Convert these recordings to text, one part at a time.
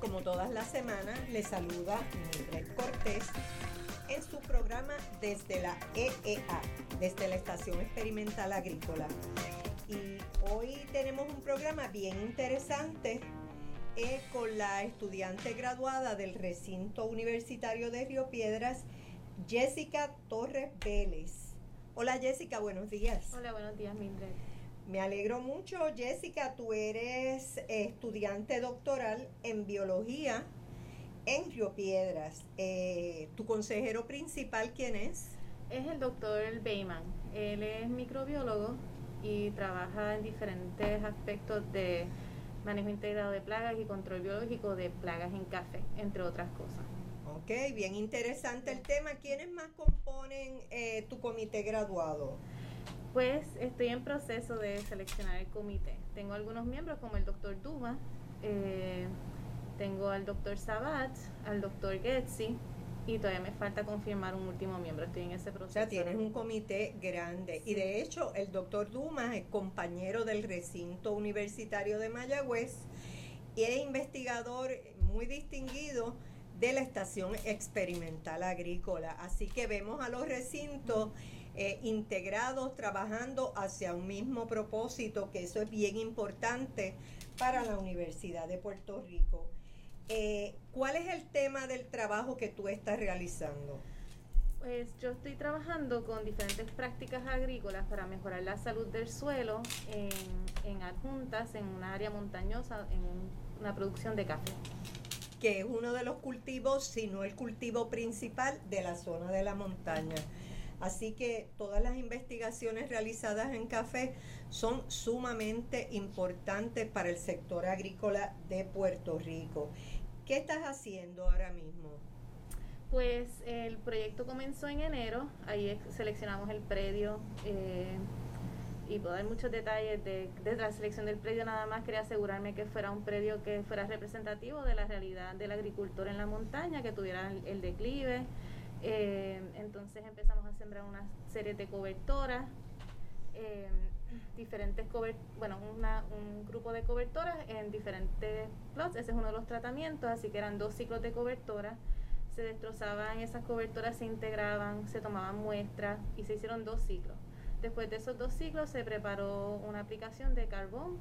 como todas las semanas les saluda Mildred Cortés en su programa desde la EEA, desde la Estación Experimental Agrícola. Y hoy tenemos un programa bien interesante eh, con la estudiante graduada del recinto universitario de Río Piedras, Jessica Torres Vélez. Hola Jessica, buenos días. Hola, buenos días, Mildred. Me alegro mucho, Jessica. Tú eres estudiante doctoral en biología en Río Piedras. Eh, ¿Tu consejero principal quién es? Es el doctor Beyman. Él es microbiólogo y trabaja en diferentes aspectos de manejo integrado de plagas y control biológico de plagas en café, entre otras cosas. Ok, bien interesante el tema. ¿Quiénes más componen eh, tu comité graduado? Pues estoy en proceso de seleccionar el comité. Tengo algunos miembros como el doctor Duma, eh, tengo al doctor Sabat, al doctor Getzi y todavía me falta confirmar un último miembro. Estoy en ese proceso. O sea, tienes un comité grande. Y de hecho, el doctor Dumas es compañero del recinto universitario de Mayagüez y es investigador muy distinguido de la Estación Experimental Agrícola. Así que vemos a los recintos eh, integrados trabajando hacia un mismo propósito, que eso es bien importante para la Universidad de Puerto Rico. Eh, ¿Cuál es el tema del trabajo que tú estás realizando? Pues yo estoy trabajando con diferentes prácticas agrícolas para mejorar la salud del suelo en, en adjuntas en una área montañosa, en una producción de café. Que es uno de los cultivos, si no el cultivo principal de la zona de la montaña. Así que todas las investigaciones realizadas en café son sumamente importantes para el sector agrícola de Puerto Rico. ¿Qué estás haciendo ahora mismo? Pues el proyecto comenzó en enero, ahí seleccionamos el predio eh, y puedo dar muchos detalles de, la selección del predio, nada más quería asegurarme que fuera un predio que fuera representativo de la realidad del agricultor en la montaña, que tuviera el declive, eh, entonces empezamos a sembrar una serie de cobertoras, eh, diferentes bueno, un grupo de cobertoras en diferentes plots. Ese es uno de los tratamientos, así que eran dos ciclos de cobertoras. Se destrozaban esas cobertoras, se integraban, se tomaban muestras y se hicieron dos ciclos. Después de esos dos ciclos se preparó una aplicación de carbón,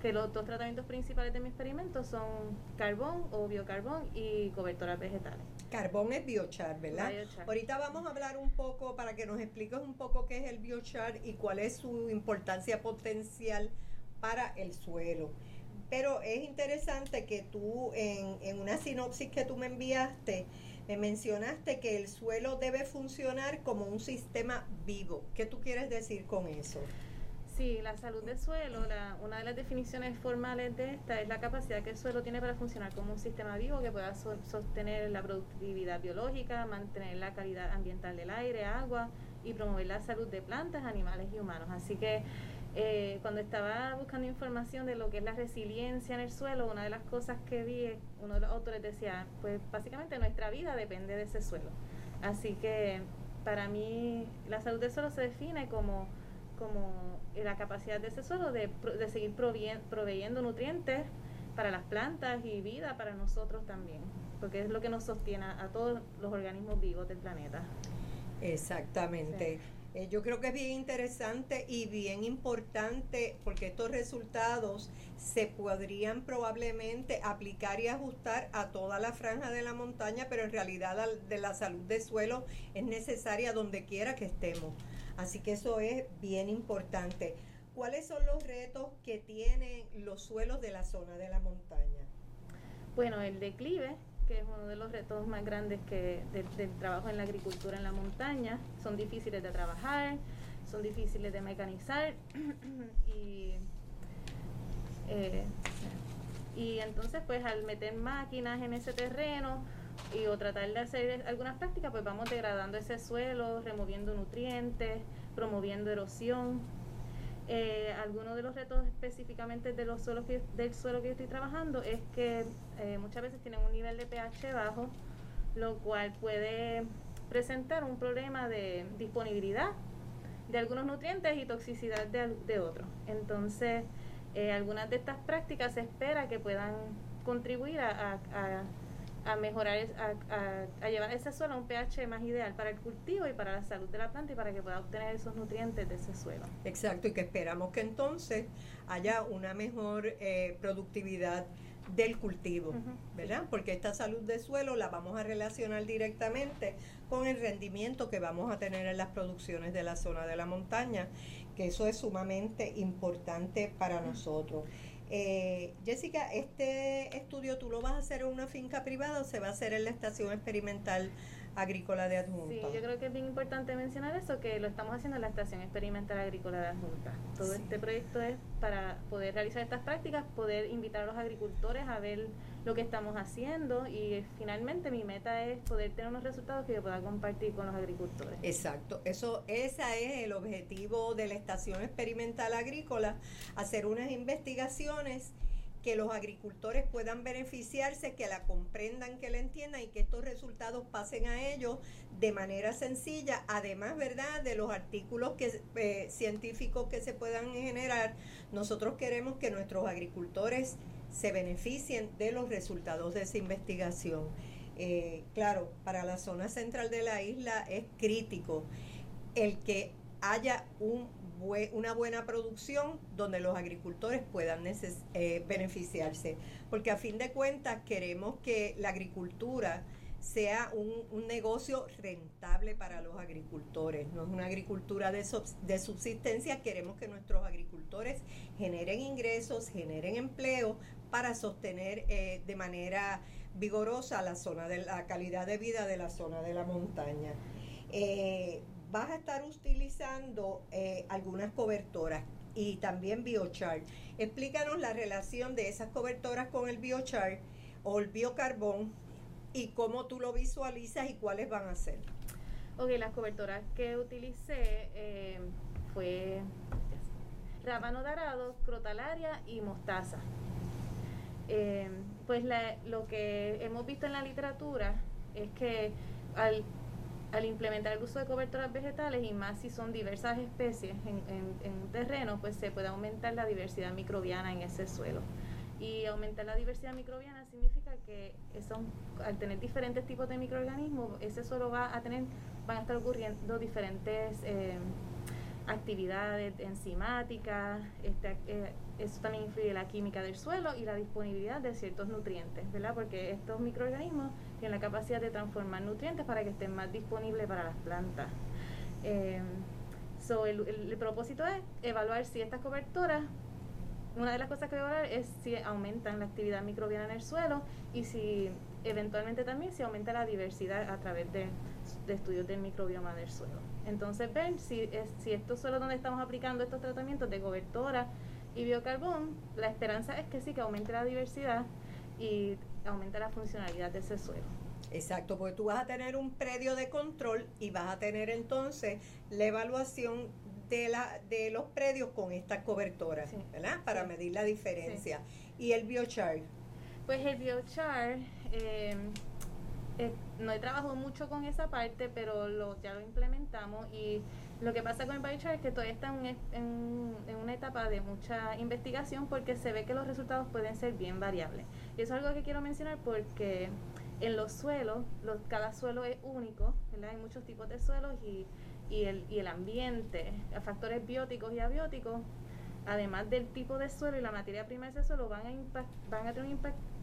que los dos tratamientos principales de mi experimento son carbón o biocarbón y cobertoras vegetales. Carbón es biochar, ¿verdad? Ahorita vamos a hablar un poco para que nos expliques un poco qué es el biochar y cuál es su importancia potencial para el suelo. Pero es interesante que tú, en, en una sinopsis que tú me enviaste, me mencionaste que el suelo debe funcionar como un sistema vivo. ¿Qué tú quieres decir con eso? Sí, la salud del suelo, una de las definiciones formales de esta es la capacidad que el suelo tiene para funcionar como un sistema vivo que pueda sostener la productividad biológica, mantener la calidad ambiental del aire, agua y promover la salud de plantas, animales y humanos. Así que eh, cuando estaba buscando información de lo que es la resiliencia en el suelo, una de las cosas que vi, uno de los autores decía, pues básicamente nuestra vida depende de ese suelo. Así que para mí la salud del suelo se define como como la capacidad de ese suelo de, de seguir proveyendo nutrientes para las plantas y vida para nosotros también, porque es lo que nos sostiene a todos los organismos vivos del planeta. Exactamente. Eh, yo creo que es bien interesante y bien importante porque estos resultados se podrían probablemente aplicar y ajustar a toda la franja de la montaña, pero en realidad de la salud del suelo es necesaria donde quiera que estemos. Así que eso es bien importante. ¿Cuáles son los retos que tienen los suelos de la zona de la montaña? Bueno, el declive, que es uno de los retos más grandes que del, trabajo en la agricultura en la montaña. Son difíciles de trabajar, son difíciles de mecanizar y, eh, y entonces pues al meter máquinas en ese terreno y o tratar de hacer algunas prácticas pues vamos degradando ese suelo, removiendo nutrientes, promoviendo erosión Eh, algunos de los retos específicamente de los suelos del suelo que yo estoy trabajando es que eh, muchas veces tienen un nivel de pH bajo, lo cual puede presentar un problema de disponibilidad de algunos nutrientes y toxicidad de, de otros. Entonces, eh, algunas de estas prácticas se espera que puedan contribuir a, a, mejorar, a, llevar ese suelo a un pH más ideal para el cultivo y para la salud de la planta y para que pueda obtener esos nutrientes de ese suelo. Exacto, y que esperamos que entonces haya una mejor eh, productividad del cultivo, ¿verdad? Porque esta salud de suelo la vamos a relacionar directamente con el rendimiento que vamos a tener en las producciones de la zona de la montaña, que eso es sumamente importante para nosotros. Eh, Jessica, ¿este estudio tú lo vas a hacer en una finca privada o se va a hacer en la estación experimental agrícola de Adjunta? Sí, yo creo que es bien importante mencionar eso, que lo estamos haciendo en la estación experimental agrícola de Adjunta. Todo este proyecto es para poder realizar estas prácticas, poder invitar a los agricultores a ver lo que estamos haciendo y finalmente mi meta es poder tener unos resultados que yo pueda compartir con los agricultores. Exacto, eso ese es el objetivo de la estación experimental agrícola, hacer unas investigaciones que los agricultores puedan beneficiarse, que la comprendan, que la entiendan y que estos resultados pasen a ellos de manera sencilla, además, ¿verdad?, de los artículos que, eh, científicos que se puedan generar, nosotros queremos que nuestros agricultores se beneficien de los resultados de esa investigación. Eh, claro, para la zona central de la isla es crítico el que haya un una buena producción donde los agricultores puedan eh, beneficiarse. Porque a fin de cuentas queremos que la agricultura sea un, negocio rentable para los agricultores, no es una agricultura de subsistencia, queremos que nuestros agricultores generen ingresos, generen empleo para sostener eh, de manera vigorosa la zona de la calidad de vida de la zona de la montaña. Eh, vas a estar utilizando eh, algunas cobertoras y también biochar. Explícanos la relación de esas cobertoras con el biochar o el biocarbón y cómo tú lo visualizas y cuáles van a ser. Ok, las cobertoras que utilicé eh, fue rábano dorado, crotalaria y mostaza. Eh, pues lo que hemos visto en la literatura es que al implementar el uso de cobertoras vegetales y más si son diversas especies en, un terreno, pues se puede aumentar la diversidad microbiana en ese suelo. Y aumentar la diversidad microbiana significa que al tener diferentes tipos de microorganismos, ese suelo va a tener, van a estar ocurriendo diferentes eh, actividades enzimáticas, este, eh, eso también influye la química del suelo y la disponibilidad de ciertos nutrientes, ¿verdad? Porque estos microorganismos tienen la capacidad de transformar nutrientes para que estén más disponibles para las plantas. Eh, el, propósito es evaluar si estas coberturas, una de las cosas que voy a evaluar es si aumentan la actividad microbiana en el suelo y si eventualmente también si aumenta la diversidad a través de, estudios del microbioma del suelo. Entonces, ver si, es, si estos suelos donde estamos aplicando estos tratamientos de cobertura y biocarbón, la esperanza es que sí, que aumente la diversidad y aumente la funcionalidad de ese suelo. Exacto, porque tú vas a tener un predio de control y vas a tener entonces la evaluación de, la, de los predios con estas cobertoras, ¿verdad? Para medir la diferencia. ¿Y el biochar? Pues el biochar, eh, eh, no he trabajado mucho con esa parte, pero lo, ya lo implementamos y lo que pasa con el biochar es que todavía está en, en, una etapa de mucha investigación porque se ve que los resultados pueden ser bien variables. Y eso es algo que quiero mencionar porque en los suelos, los, cada suelo es único, hay muchos tipos de suelos y, y, el, y el ambiente, factores bióticos y abióticos, además del tipo de suelo y la materia prima de ese suelo, van a, van a tener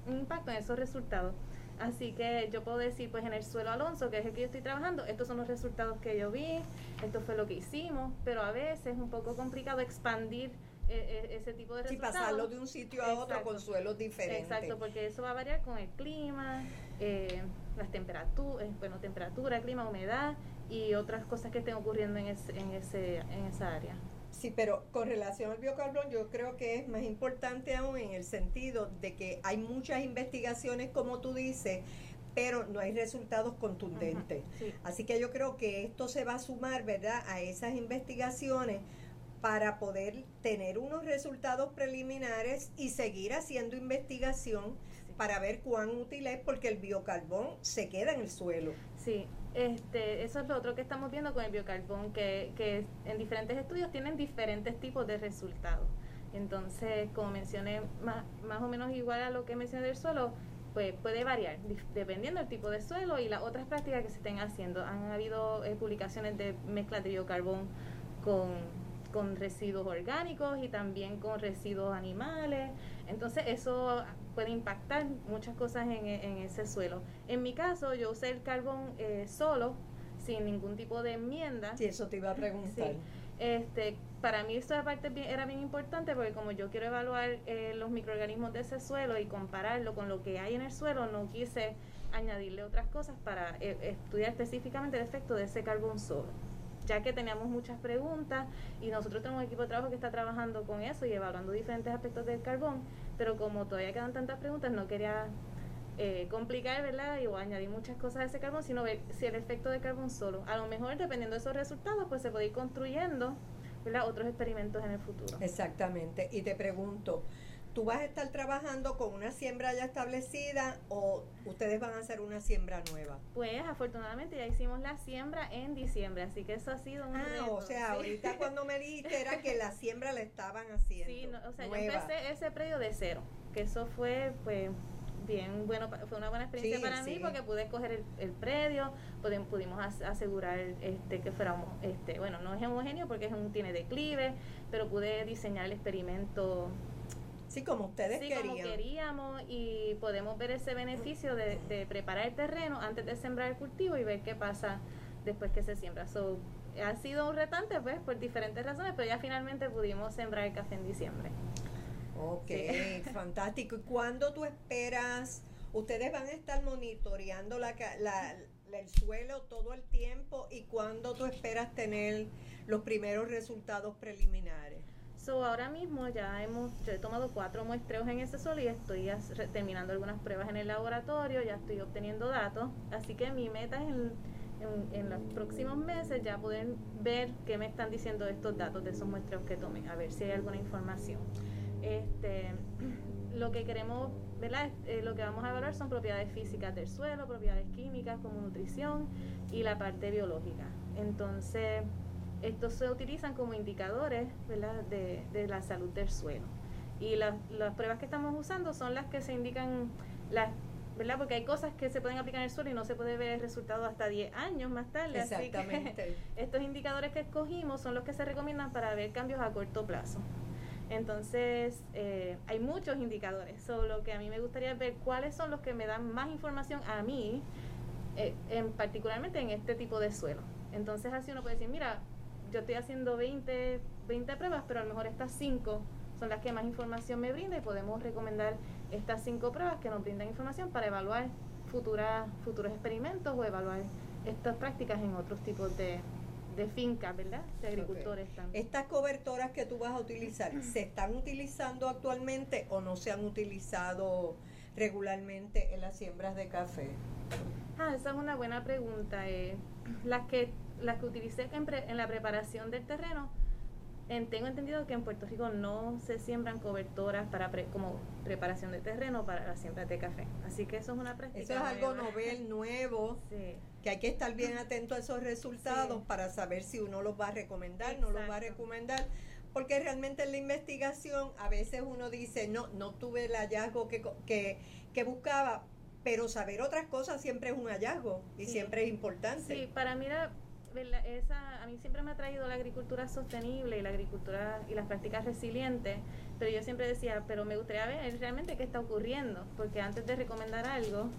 un impacto en esos resultados. Así que yo puedo decir, pues en el suelo Alonso, que es el que yo estoy trabajando, estos son los resultados que yo vi, esto fue lo que hicimos, pero a veces es un poco complicado expandir eh, eh, ese tipo de resultados. Sí, pasarlo de un sitio a otro con suelos diferentes. Exacto, porque eso va a variar con el clima, eh, las temperaturas, bueno, temperatura, clima, humedad y otras cosas que estén ocurriendo en, ese, en, ese, en esa área. Sí, pero con relación al biocarbón yo creo que es más importante aún en el sentido de que hay muchas investigaciones, como tú dices, pero no hay resultados contundentes. Así que yo creo que esto se va a sumar, ¿verdad?, a esas investigaciones para poder tener unos resultados preliminares y seguir haciendo investigación para ver cuán útil es porque el biocarbón se queda en el suelo. Sí, este, eso es lo otro que estamos viendo con el biocarbón, que, que en diferentes estudios tienen diferentes tipos de resultados. Entonces, como mencioné, más, más o menos igual a lo que mencioné del suelo, pues puede variar dependiendo del tipo de suelo y las otras prácticas que se estén haciendo. Han habido eh, publicaciones de mezcla de biocarbón con con residuos orgánicos y también con residuos animales. Entonces eso puede impactar muchas cosas en, ese suelo. En mi caso, yo usé el carbón eh, solo, sin ningún tipo de enmienda. Sí, eso te iba a preguntar. Este, para mí esta parte era bien importante porque como yo quiero evaluar eh, los microorganismos de ese suelo y compararlo con lo que hay en el suelo, no quise añadirle otras cosas para eh, estudiar específicamente el efecto de ese carbón solo ya que teníamos muchas preguntas y nosotros tenemos un equipo de trabajo que está trabajando con eso y evaluando diferentes aspectos del carbón, pero como todavía quedan tantas preguntas, no quería eh, complicar, ¿verdad? Y añadir muchas cosas a ese carbón, sino ver si el efecto del carbón solo. A lo mejor, dependiendo de esos resultados, pues se puede ir construyendo, ¿verdad? Otros experimentos en el futuro. Exactamente. Y te pregunto, ¿Tú vas a estar trabajando con una siembra ya establecida o ustedes van a hacer una siembra nueva? Pues afortunadamente ya hicimos la siembra en diciembre, así que eso ha sido un ah, o sea, ahorita cuando me dijiste era que la siembra la estaban haciendo. Sí, o sea, yo empecé ese predio de cero, que eso fue pues bien bueno, fue una buena experiencia para mí porque pude escoger el, predio, pudimos, pudimos asegurar este que fuéramos, este, bueno, no es homogéneo porque es un, tiene declive, pero pude diseñar el experimento Sí, como ustedes sí, querían. como queríamos y podemos ver ese beneficio de, de, preparar el terreno antes de sembrar el cultivo y ver qué pasa después que se siembra. So, ha sido un retante pues por diferentes razones, pero ya finalmente pudimos sembrar el café en diciembre. Ok, fantástico. ¿Y cuándo tú esperas? Ustedes van a estar monitoreando la, la, el suelo todo el tiempo y cuándo tú esperas tener los primeros resultados preliminares. So, ahora mismo ya hemos, yo he tomado cuatro muestreos en ese suelo y estoy terminando algunas pruebas en el laboratorio, ya estoy obteniendo datos, así que mi meta es en, en, los próximos meses ya poder ver qué me están diciendo estos datos de esos muestreos que tomé, a ver si hay alguna información. Este, lo que queremos, ¿verdad? Eh, lo que vamos a evaluar son propiedades físicas del suelo, propiedades químicas como nutrición y la parte biológica. Entonces, estos se utilizan como indicadores De, de la salud del suelo. Y las, las pruebas que estamos usando son las que se indican, las, ¿verdad? Porque hay cosas que se pueden aplicar en el suelo y no se puede ver el resultado hasta 10 años más tarde. Exactamente. Así que estos indicadores que escogimos son los que se recomiendan para ver cambios a corto plazo. Entonces, eh, hay muchos indicadores. Solo que a mí me gustaría ver cuáles son los que me dan más información a mí, eh, en, particularmente en este tipo de suelo. Entonces, así uno puede decir, mira, yo estoy haciendo 20, 20 pruebas, pero a lo mejor estas 5 son las que más información me brinda y podemos recomendar estas 5 pruebas que nos brindan información para evaluar futuras, futuros experimentos o evaluar estas prácticas en otros tipos de, de fincas, ¿verdad? De agricultores también. ¿Estas cobertoras que tú vas a utilizar se están utilizando actualmente o no se han utilizado regularmente en las siembras de café? Ah, esa es una buena pregunta. Eh. Las que las que utilicé en, la preparación del terreno, tengo entendido que en Puerto Rico no se siembran cobertoras para como preparación de terreno para la siembra de café. Así que eso es una práctica. Eso es algo novel, nuevo, que hay que estar bien atento a esos resultados para saber si uno los va a recomendar, no los va a recomendar. Porque realmente en la investigación a veces uno dice, no, no tuve el hallazgo que, que, que buscaba, pero saber otras cosas siempre es un hallazgo y siempre es importante. Sí, para mí esa, a mí siempre me ha traído la agricultura sostenible y la agricultura y las prácticas resilientes, pero yo siempre decía, pero me gustaría ver realmente qué está ocurriendo, porque antes de recomendar algo,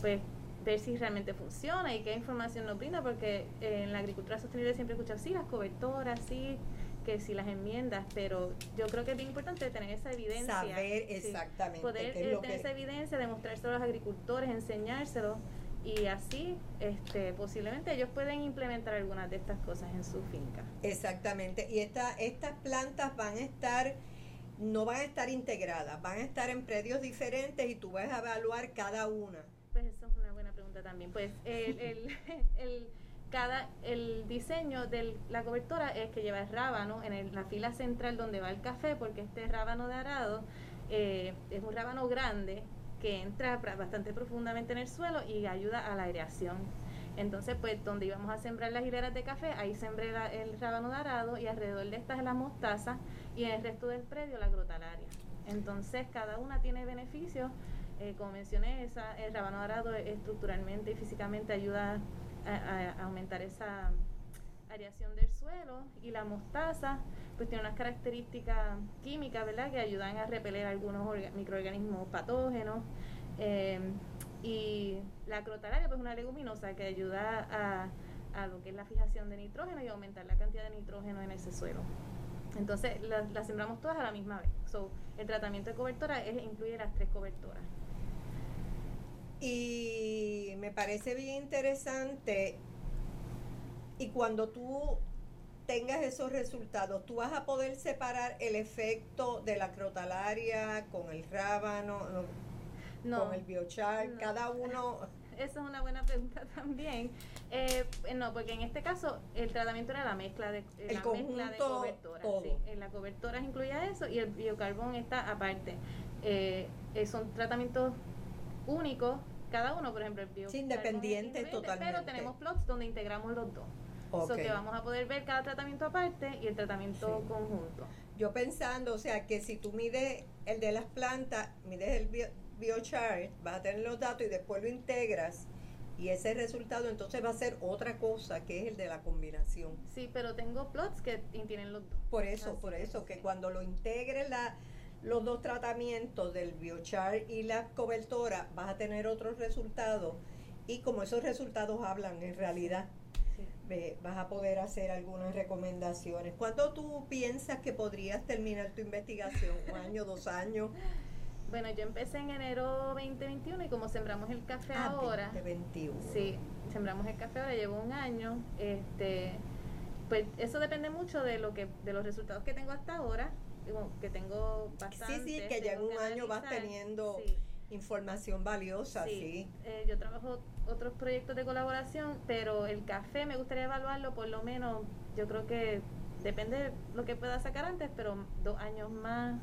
pues ver si realmente funciona y qué información nos brinda, porque en la agricultura sostenible siempre he escuchado, sí, las cobertoras, sí, que si las enmiendas, pero yo creo que es bien importante tener esa evidencia. Saber exactamente. poder eh, tener esa evidencia, demostrárselo a los agricultores, enseñárselo y así este, posiblemente ellos pueden implementar algunas de estas cosas en su finca. Exactamente, y esta, estas plantas van a estar, no van a estar integradas, van a estar en predios diferentes y tú vas a evaluar cada una. Pues eso es una buena pregunta también. Pues el, el, cada el diseño de la cobertura es que lleva el rábano en la fila central donde va el café, porque este rábano de arado eh, es un rábano grande que entra bastante profundamente en el suelo y ayuda a la aireación. Entonces, pues donde íbamos a sembrar las hileras de café, ahí sembré el rábano de arado y alrededor de estas la mostaza y en el resto del predio la grotalaria. Entonces, cada una tiene beneficios. Eh, como mencioné, esa, el rábano de arado estructuralmente y físicamente ayuda a, aumentar esa aireación del suelo y la mostaza pues tiene unas características químicas, ¿verdad? Que ayudan a repeler algunos microorganismos patógenos. Eh, y la crotalaria pues es una leguminosa que ayuda a, a, lo que es la fijación de nitrógeno y aumentar la cantidad de nitrógeno en ese suelo. Entonces las sembramos todas a la misma vez. So, el tratamiento de cobertura es, incluye las tres coberturas. Y me parece bien interesante. Y cuando tú tengas esos resultados, tú vas a poder separar el efecto de la crotalaria con el rábano, con el biochar, cada uno. Esa es una buena pregunta también. Eh, no, porque en este caso el tratamiento era la mezcla de, el la mezcla de cobertura. Sí, en la cobertura incluía eso y el biocarbón está aparte. Eh, eh, son tratamientos únicos cada uno, por ejemplo, el bio. independiente totalmente. Pero tenemos plots donde integramos los dos. Okay. So que vamos a poder ver cada tratamiento aparte y el tratamiento conjunto. Yo pensando, o sea, que si tú mides el de las plantas, mides el biochart, vas a tener los datos y después lo integras y ese resultado entonces va a ser otra cosa que es el de la combinación. Sí, pero tengo plots que tienen los dos. Por eso, por eso, que cuando lo integres la, los dos tratamientos del biochar y la cobertura, vas a tener otros resultados y como esos resultados hablan en realidad, vas a poder hacer algunas recomendaciones. ¿Cuándo tú piensas que podrías terminar tu investigación? ¿Un año, dos años? Bueno, yo empecé en enero 2021 y como sembramos el café ah, ahora. 2021. Sí, sembramos el café ahora, llevo un año. Este, pues eso depende mucho de lo que de los resultados que tengo hasta ahora que tengo bastante. Sí, sí, que ya en un año vas teniendo información valiosa, sí. Eh, yo trabajo otros proyectos de colaboración, pero el café me gustaría evaluarlo por lo menos, yo creo que depende de lo que pueda sacar antes, pero dos años más,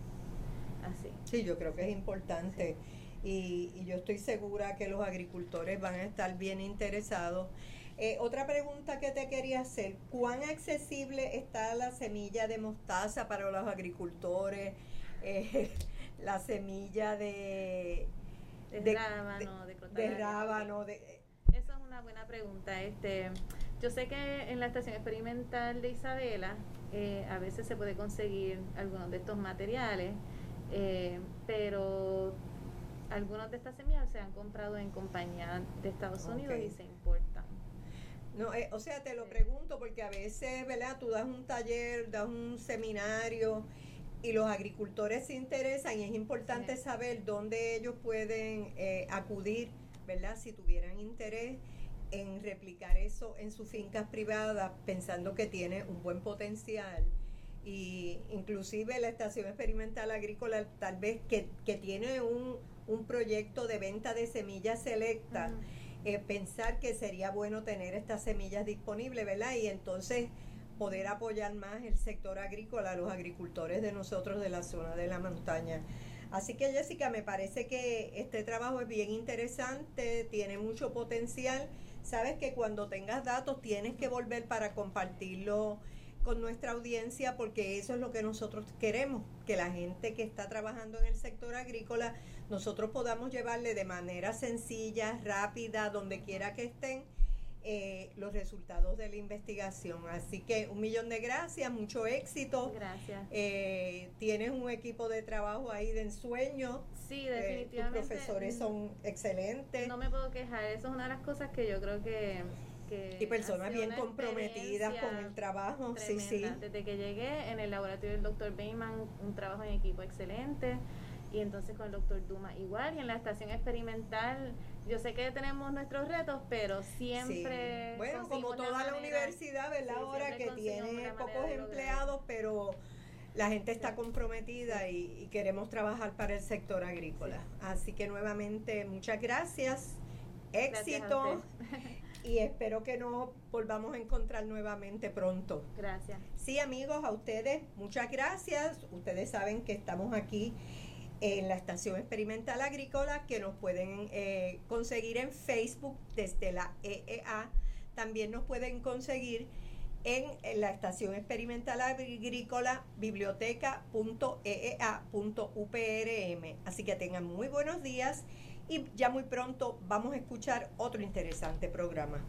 así. Sí, yo creo que es importante. Y, y yo estoy segura que los agricultores van a estar bien interesados eh, otra pregunta que te quería hacer, ¿cuán accesible está la semilla de mostaza para los agricultores? Eh, la semilla de, de, rábano, de, rábano, Esa es una buena pregunta. Este, yo sé que en la estación experimental de Isabela eh, a veces se puede conseguir algunos de estos materiales, pero algunos de estas semillas se han comprado en compañías de Estados Unidos y se importan. No, eh, o sea, te lo pregunto porque a veces, ¿verdad? Tú das un taller, das un seminario y los agricultores se interesan y es importante saber dónde ellos pueden eh, acudir, ¿verdad? Si tuvieran interés en replicar eso en sus fincas privadas, pensando que tiene un buen potencial. Y inclusive la estación experimental agrícola tal vez que, que tiene un, un proyecto de venta de semillas selectas. Eh, pensar que sería bueno tener estas semillas disponibles, ¿verdad? Y entonces poder apoyar más el sector agrícola, los agricultores de nosotros de la zona de la montaña. Así que Jessica, me parece que este trabajo es bien interesante, tiene mucho potencial. Sabes que cuando tengas datos tienes que volver para compartirlo con nuestra audiencia porque eso es lo que nosotros queremos, que la gente que está trabajando en el sector agrícola, nosotros podamos llevarle de manera sencilla, rápida, donde quiera que estén, eh, los resultados de la investigación. Así que un millón de gracias, mucho éxito. Gracias. Eh, tienes un equipo de trabajo ahí de ensueño. Sí, definitivamente. tus profesores son excelentes. No me puedo quejar, eso es una de las cosas que yo creo que y personas bien comprometidas con el trabajo. Sí, sí. Desde que llegué en el laboratorio del doctor Bayman, un trabajo en equipo excelente. Y entonces con el doctor Duma igual. Y en la estación experimental, yo sé que tenemos nuestros retos, pero siempre. Bueno, como toda la, universidad, ¿verdad? Ahora que tiene pocos empleados, pero la gente está comprometida y, queremos trabajar para el sector agrícola. Así que nuevamente, muchas gracias. Éxito. y espero que nos volvamos a encontrar nuevamente pronto. Gracias. Sí, amigos, a ustedes, muchas gracias. Ustedes saben que estamos aquí en la Estación Experimental Agrícola, que nos pueden eh, conseguir en Facebook desde la EEA. También nos pueden conseguir en, la Estación Experimental Agrícola biblioteca.eea.uprm. Así que tengan muy buenos días y ya muy pronto vamos a escuchar otro interesante programa.